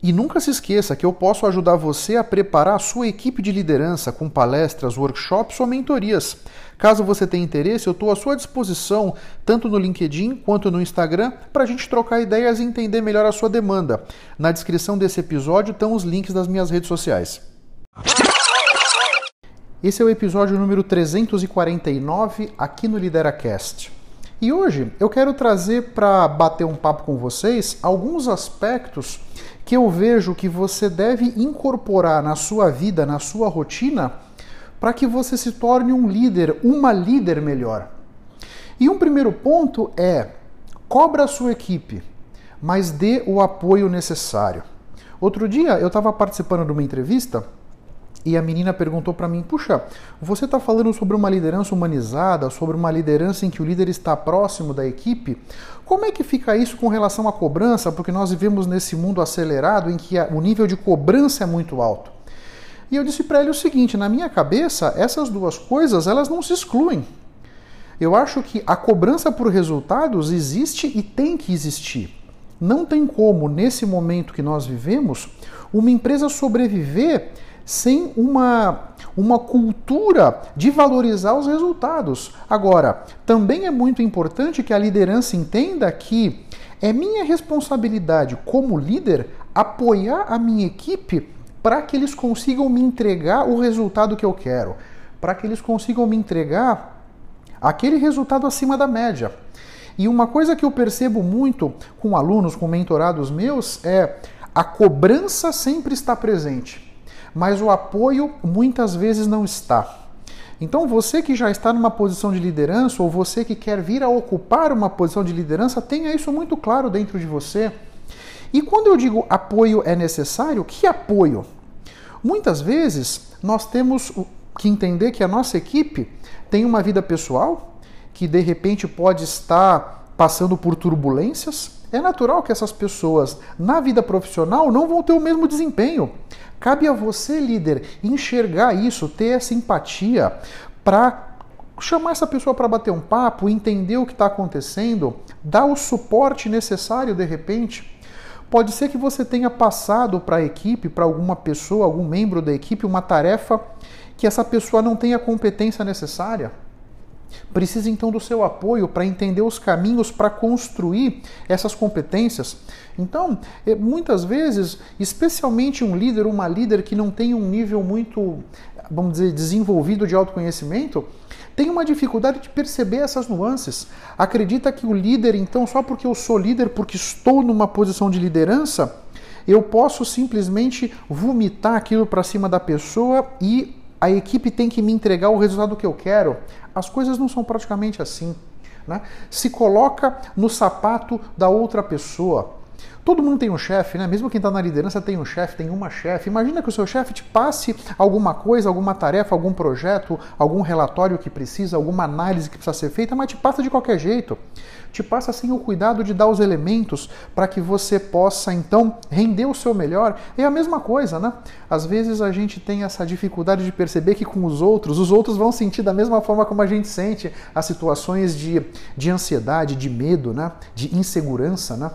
E nunca se esqueça que eu posso ajudar você a preparar a sua equipe de liderança com palestras, workshops ou mentorias. Caso você tenha interesse, eu estou à sua disposição, tanto no LinkedIn quanto no Instagram, para a gente trocar ideias e entender melhor a sua demanda. Na descrição desse episódio estão os links das minhas redes sociais. Esse é o episódio número 349 aqui no LideraCast. E hoje eu quero trazer para bater um papo com vocês alguns aspectos que eu vejo que você deve incorporar na sua vida, na sua rotina, para que você se torne um líder, uma líder melhor. E um primeiro ponto é: cobra a sua equipe, mas dê o apoio necessário. Outro dia eu estava participando de uma entrevista e a menina perguntou para mim: Puxa, você está falando sobre uma liderança humanizada, sobre uma liderança em que o líder está próximo da equipe? Como é que fica isso com relação à cobrança? Porque nós vivemos nesse mundo acelerado em que o nível de cobrança é muito alto. E eu disse para ele o seguinte: na minha cabeça, essas duas coisas elas não se excluem. Eu acho que a cobrança por resultados existe e tem que existir. Não tem como, nesse momento que nós vivemos, uma empresa sobreviver sem uma, uma cultura de valorizar os resultados. Agora, também é muito importante que a liderança entenda que é minha responsabilidade como líder apoiar a minha equipe para que eles consigam me entregar o resultado que eu quero, para que eles consigam me entregar aquele resultado acima da média. E uma coisa que eu percebo muito com alunos, com mentorados meus, é a cobrança sempre está presente mas o apoio muitas vezes não está. Então, você que já está numa posição de liderança ou você que quer vir a ocupar uma posição de liderança, tenha isso muito claro dentro de você. E quando eu digo apoio é necessário, que apoio? Muitas vezes nós temos que entender que a nossa equipe tem uma vida pessoal, que de repente pode estar passando por turbulências. É natural que essas pessoas na vida profissional não vão ter o mesmo desempenho. Cabe a você, líder, enxergar isso, ter essa empatia para chamar essa pessoa para bater um papo, entender o que está acontecendo, dar o suporte necessário de repente. Pode ser que você tenha passado para a equipe, para alguma pessoa, algum membro da equipe, uma tarefa que essa pessoa não tem a competência necessária. Precisa então do seu apoio para entender os caminhos para construir essas competências. Então, é, muitas vezes, especialmente um líder, uma líder que não tem um nível muito, vamos dizer, desenvolvido de autoconhecimento, tem uma dificuldade de perceber essas nuances. Acredita que o líder, então, só porque eu sou líder, porque estou numa posição de liderança, eu posso simplesmente vomitar aquilo para cima da pessoa e a equipe tem que me entregar o resultado que eu quero. As coisas não são praticamente assim. Né? Se coloca no sapato da outra pessoa. Todo mundo tem um chefe, né? Mesmo quem está na liderança tem um chefe, tem uma chefe. Imagina que o seu chefe te passe alguma coisa, alguma tarefa, algum projeto, algum relatório que precisa, alguma análise que precisa ser feita, mas te passa de qualquer jeito. Te passa sem o cuidado de dar os elementos para que você possa então render o seu melhor. É a mesma coisa, né? Às vezes a gente tem essa dificuldade de perceber que com os outros, os outros vão sentir da mesma forma como a gente sente as situações de, de ansiedade, de medo, né? De insegurança, né?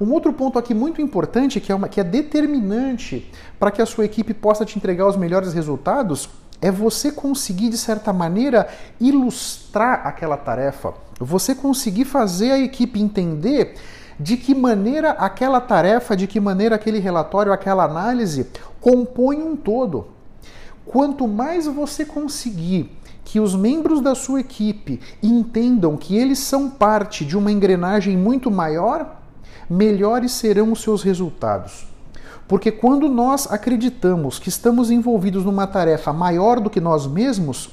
Um outro ponto aqui muito importante, que é, uma, que é determinante para que a sua equipe possa te entregar os melhores resultados, é você conseguir, de certa maneira, ilustrar aquela tarefa. Você conseguir fazer a equipe entender de que maneira aquela tarefa, de que maneira aquele relatório, aquela análise compõe um todo. quanto mais você conseguir que os membros da sua equipe entendam que eles são parte de uma engrenagem muito maior, melhores serão os seus resultados. Porque quando nós acreditamos que estamos envolvidos numa tarefa maior do que nós mesmos,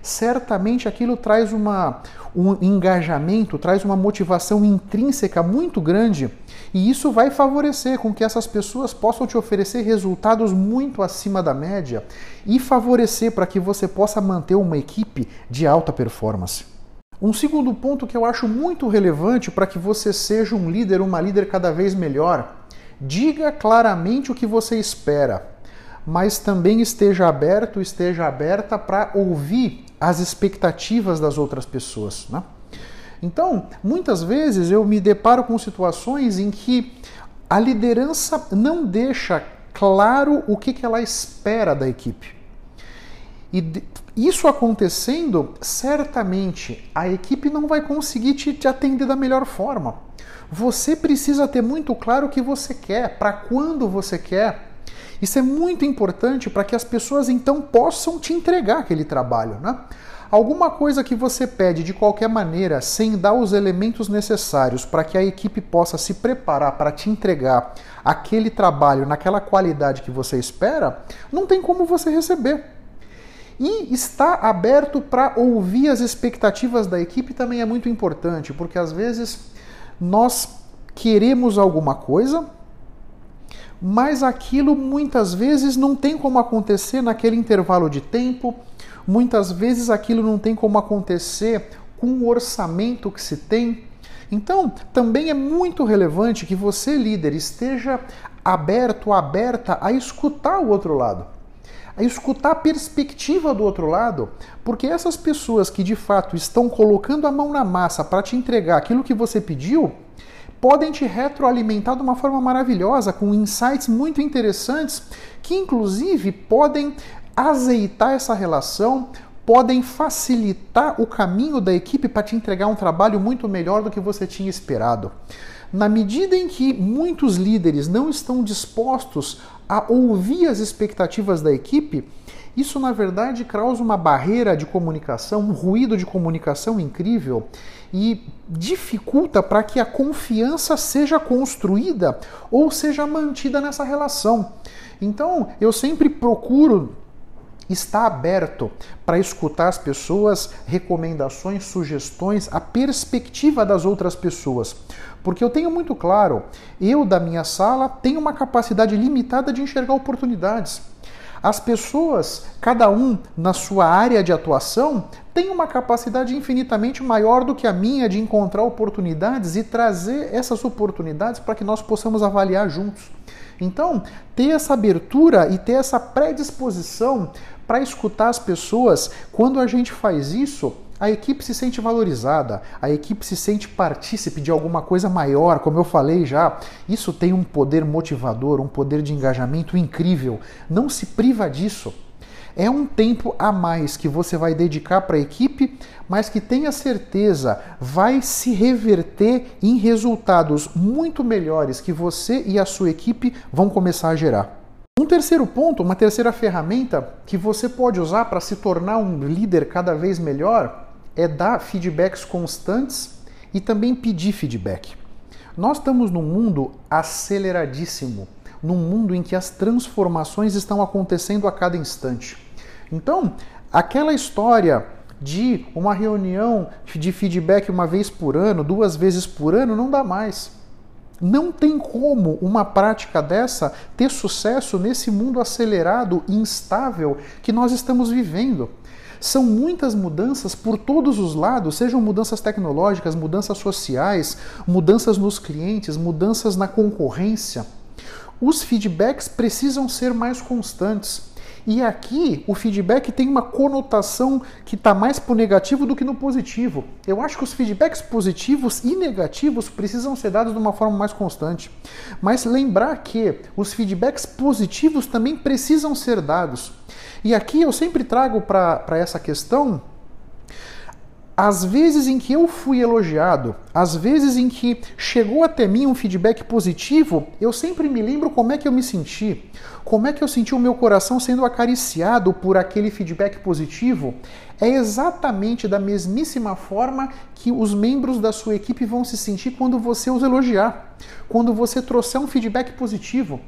certamente aquilo traz uma, um engajamento, traz uma motivação intrínseca muito grande e isso vai favorecer com que essas pessoas possam te oferecer resultados muito acima da média e favorecer para que você possa manter uma equipe de alta performance. Um segundo ponto que eu acho muito relevante para que você seja um líder, uma líder cada vez melhor, diga claramente o que você espera, mas também esteja aberto, esteja aberta para ouvir as expectativas das outras pessoas. Né? Então, muitas vezes eu me deparo com situações em que a liderança não deixa claro o que, que ela espera da equipe. E isso acontecendo, certamente a equipe não vai conseguir te, te atender da melhor forma. Você precisa ter muito claro o que você quer, para quando você quer. Isso é muito importante para que as pessoas então possam te entregar aquele trabalho. Né? Alguma coisa que você pede de qualquer maneira, sem dar os elementos necessários para que a equipe possa se preparar para te entregar aquele trabalho naquela qualidade que você espera, não tem como você receber. E estar aberto para ouvir as expectativas da equipe também é muito importante, porque às vezes nós queremos alguma coisa, mas aquilo muitas vezes não tem como acontecer naquele intervalo de tempo, muitas vezes aquilo não tem como acontecer com o orçamento que se tem. Então, também é muito relevante que você, líder, esteja aberto, aberta a escutar o outro lado, a escutar a perspectiva do outro lado, porque essas pessoas que de fato estão colocando a mão na massa para te entregar aquilo que você pediu, podem te retroalimentar de uma forma maravilhosa, com insights muito interessantes, que inclusive podem azeitar essa relação, podem facilitar o caminho da equipe para te entregar um trabalho muito melhor do que você tinha esperado. Na medida em que muitos líderes não estão dispostos a ouvir as expectativas da equipe, isso, na verdade, causa uma barreira de comunicação, um ruído de comunicação incrível e dificulta para que a confiança seja construída ou seja mantida nessa relação. Então, eu sempre procuro estar aberto para escutar as pessoas, recomendações, sugestões, a perspectiva das outras pessoas. Porque eu tenho muito claro, eu da minha sala tenho uma capacidade limitada de enxergar oportunidades. As pessoas, cada um na sua área de atuação, tem uma capacidade infinitamente maior do que a minha de encontrar oportunidades e trazer essas oportunidades para que nós possamos avaliar juntos. Então, ter essa abertura e ter essa predisposição para escutar as pessoas, quando a gente faz isso, a equipe se sente valorizada, a equipe se sente partícipe de alguma coisa maior, como eu falei já. Isso tem um poder motivador, um poder de engajamento incrível. Não se priva disso. É um tempo a mais que você vai dedicar para a equipe, mas que tenha certeza vai se reverter em resultados muito melhores que você e a sua equipe vão começar a gerar. Um terceiro ponto, uma terceira ferramenta que você pode usar para se tornar um líder cada vez melhor é dar feedbacks constantes e também pedir feedback. Nós estamos num mundo aceleradíssimo, num mundo em que as transformações estão acontecendo a cada instante. Então, aquela história de uma reunião de feedback uma vez por ano, duas vezes por ano, não dá mais. Não tem como uma prática dessa ter sucesso nesse mundo acelerado e instável que nós estamos vivendo. São muitas mudanças por todos os lados, sejam mudanças tecnológicas, mudanças sociais, mudanças nos clientes, mudanças na concorrência. Os feedbacks precisam ser mais constantes. E aqui o feedback tem uma conotação que está mais para o negativo do que no positivo. Eu acho que os feedbacks positivos e negativos precisam ser dados de uma forma mais constante. Mas lembrar que os feedbacks positivos também precisam ser dados. E aqui eu sempre trago para essa questão as vezes em que eu fui elogiado, as vezes em que chegou até mim um feedback positivo, eu sempre me lembro como é que eu me senti, como é que eu senti o meu coração sendo acariciado por aquele feedback positivo. É exatamente da mesmíssima forma que os membros da sua equipe vão se sentir quando você os elogiar, quando você trouxer um feedback positivo.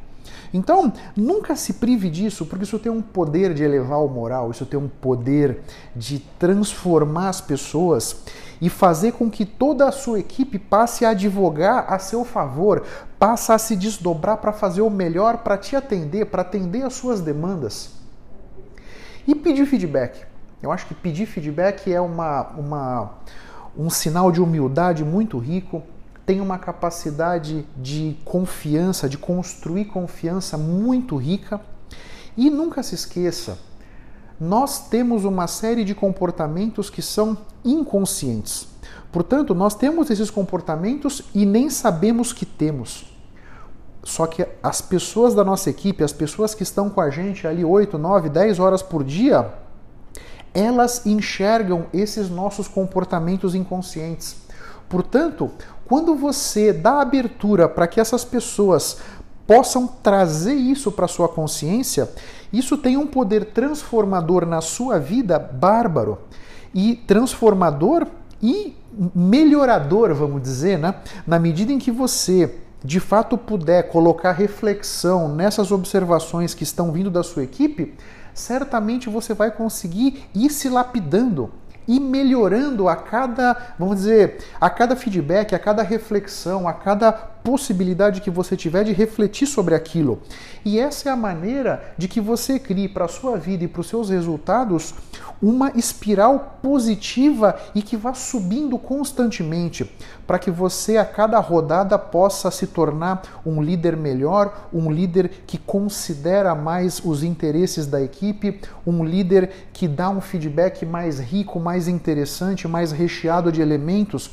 Então, nunca se prive disso, porque isso tem um poder de elevar o moral, isso tem um poder de transformar as pessoas e fazer com que toda a sua equipe passe a advogar a seu favor, passe a se desdobrar para fazer o melhor para te atender, para atender as suas demandas. E pedir feedback. Eu acho que pedir feedback é uma, uma, um sinal de humildade muito rico tem uma capacidade de confiança, de construir confiança muito rica. E nunca se esqueça, nós temos uma série de comportamentos que são inconscientes. Portanto, nós temos esses comportamentos e nem sabemos que temos. Só que as pessoas da nossa equipe, as pessoas que estão com a gente ali 8, 9, 10 horas por dia, elas enxergam esses nossos comportamentos inconscientes. Portanto, quando você dá abertura para que essas pessoas possam trazer isso para sua consciência, isso tem um poder transformador na sua vida bárbaro e transformador e melhorador, vamos dizer, né? Na medida em que você de fato puder colocar reflexão nessas observações que estão vindo da sua equipe, certamente você vai conseguir ir se lapidando e melhorando a cada, vamos dizer, a cada feedback, a cada reflexão, a cada possibilidade que você tiver de refletir sobre aquilo. E essa é a maneira de que você crie para a sua vida e para os seus resultados uma espiral positiva e que vá subindo constantemente, para que você a cada rodada possa se tornar um líder melhor, um líder que considera mais os interesses da equipe, um líder que dá um feedback mais rico, mais interessante, mais recheado de elementos,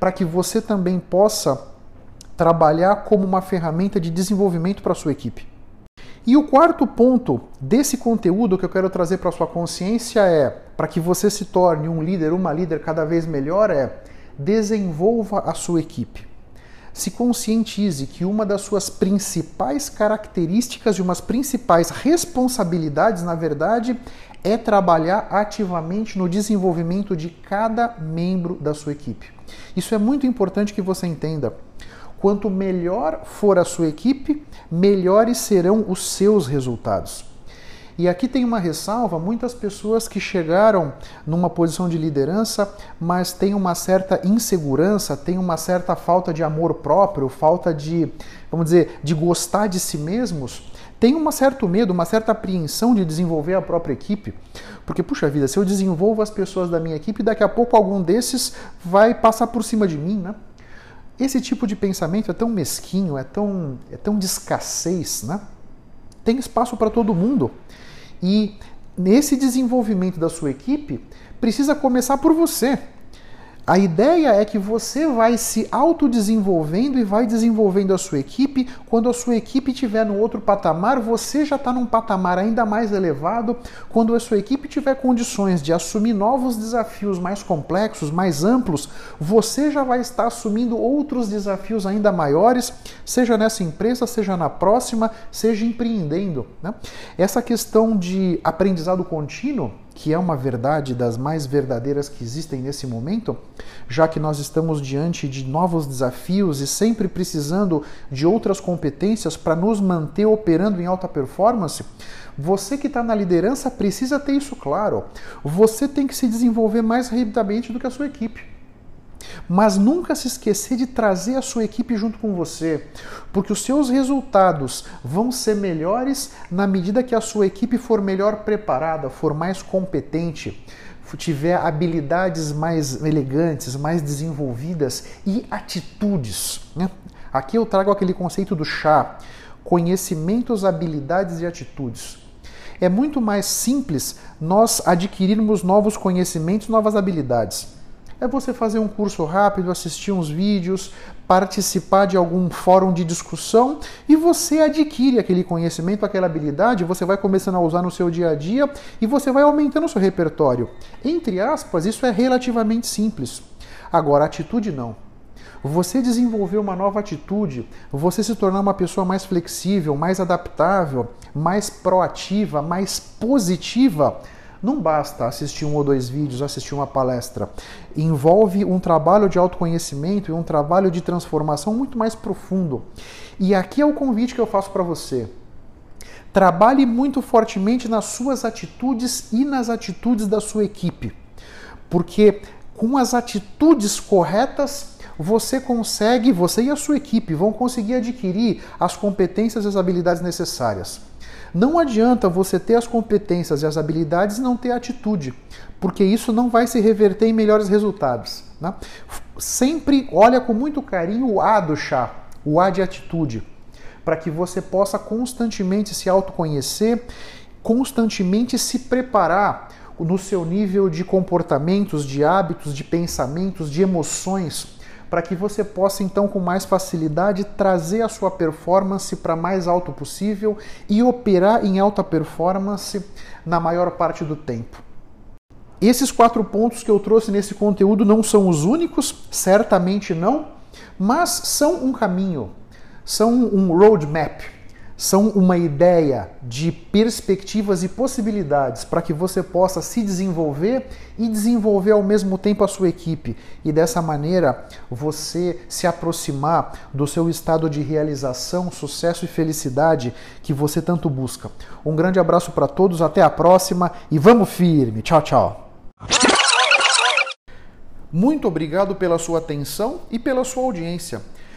para que você também possa trabalhar como uma ferramenta de desenvolvimento para a sua equipe. E o quarto ponto desse conteúdo que eu quero trazer para sua consciência é, para que você se torne um líder, uma líder cada vez melhor, é desenvolva a sua equipe. Se conscientize que uma das suas principais características e umas principais responsabilidades, na verdade, é trabalhar ativamente no desenvolvimento de cada membro da sua equipe. Isso é muito importante que você entenda. Quanto melhor for a sua equipe, melhores serão os seus resultados. E aqui tem uma ressalva: muitas pessoas que chegaram numa posição de liderança, mas têm uma certa insegurança, têm uma certa falta de amor próprio, falta de, vamos dizer, de gostar de si mesmos, têm um certo medo, uma certa apreensão de desenvolver a própria equipe. Porque, puxa vida, se eu desenvolvo as pessoas da minha equipe, daqui a pouco algum desses vai passar por cima de mim, né? Esse tipo de pensamento é tão mesquinho, é tão, é tão de escassez, né? Tem espaço para todo mundo. E nesse desenvolvimento da sua equipe, precisa começar por você. A ideia é que você vai se autodesenvolvendo e vai desenvolvendo a sua equipe. Quando a sua equipe estiver no outro patamar, você já está num patamar ainda mais elevado. Quando a sua equipe tiver condições de assumir novos desafios mais complexos, mais amplos, você já vai estar assumindo outros desafios ainda maiores, seja nessa empresa, seja na próxima, seja empreendendo. Né? Essa questão de aprendizado contínuo que é uma verdade das mais verdadeiras que existem nesse momento, já que nós estamos diante de novos desafios e sempre precisando de outras competências para nos manter operando em alta performance, você que está na liderança precisa ter isso claro. Você tem que se desenvolver mais rapidamente do que a sua equipe. Mas nunca se esquecer de trazer a sua equipe junto com você, porque os seus resultados vão ser melhores na medida que a sua equipe for melhor preparada, for mais competente, tiver habilidades mais elegantes, mais desenvolvidas e atitudes. Né? Aqui eu trago aquele conceito do chá: conhecimentos, habilidades e atitudes. É muito mais simples nós adquirirmos novos conhecimentos, novas habilidades. É você fazer um curso rápido, assistir uns vídeos, participar de algum fórum de discussão e você adquire aquele conhecimento, aquela habilidade, você vai começando a usar no seu dia a dia e você vai aumentando o seu repertório. Entre aspas, isso é relativamente simples. Agora, atitude não. Você desenvolver uma nova atitude, você se tornar uma pessoa mais flexível, mais adaptável, mais proativa, mais positiva, não basta assistir um ou dois vídeos, assistir uma palestra. Envolve um trabalho de autoconhecimento e um trabalho de transformação muito mais profundo. E aqui é o convite que eu faço para você. Trabalhe muito fortemente nas suas atitudes e nas atitudes da sua equipe. Porque com as atitudes corretas, você consegue, você e a sua equipe vão conseguir adquirir as competências e as habilidades necessárias. Não adianta você ter as competências e as habilidades e não ter atitude, porque isso não vai se reverter em melhores resultados. Né? Sempre olha com muito carinho o A do chá, o A de atitude, para que você possa constantemente se autoconhecer, constantemente se preparar no seu nível de comportamentos, de hábitos, de pensamentos, de emoções para que você possa então com mais facilidade trazer a sua performance para mais alto possível e operar em alta performance na maior parte do tempo. Esses quatro pontos que eu trouxe nesse conteúdo não são os únicos, certamente não, mas são um caminho, são um roadmap são uma ideia de perspectivas e possibilidades para que você possa se desenvolver e desenvolver ao mesmo tempo a sua equipe e dessa maneira você se aproximar do seu estado de realização, sucesso e felicidade que você tanto busca. Um grande abraço para todos, até a próxima e vamos firme. Tchau, tchau. Muito obrigado pela sua atenção e pela sua audiência.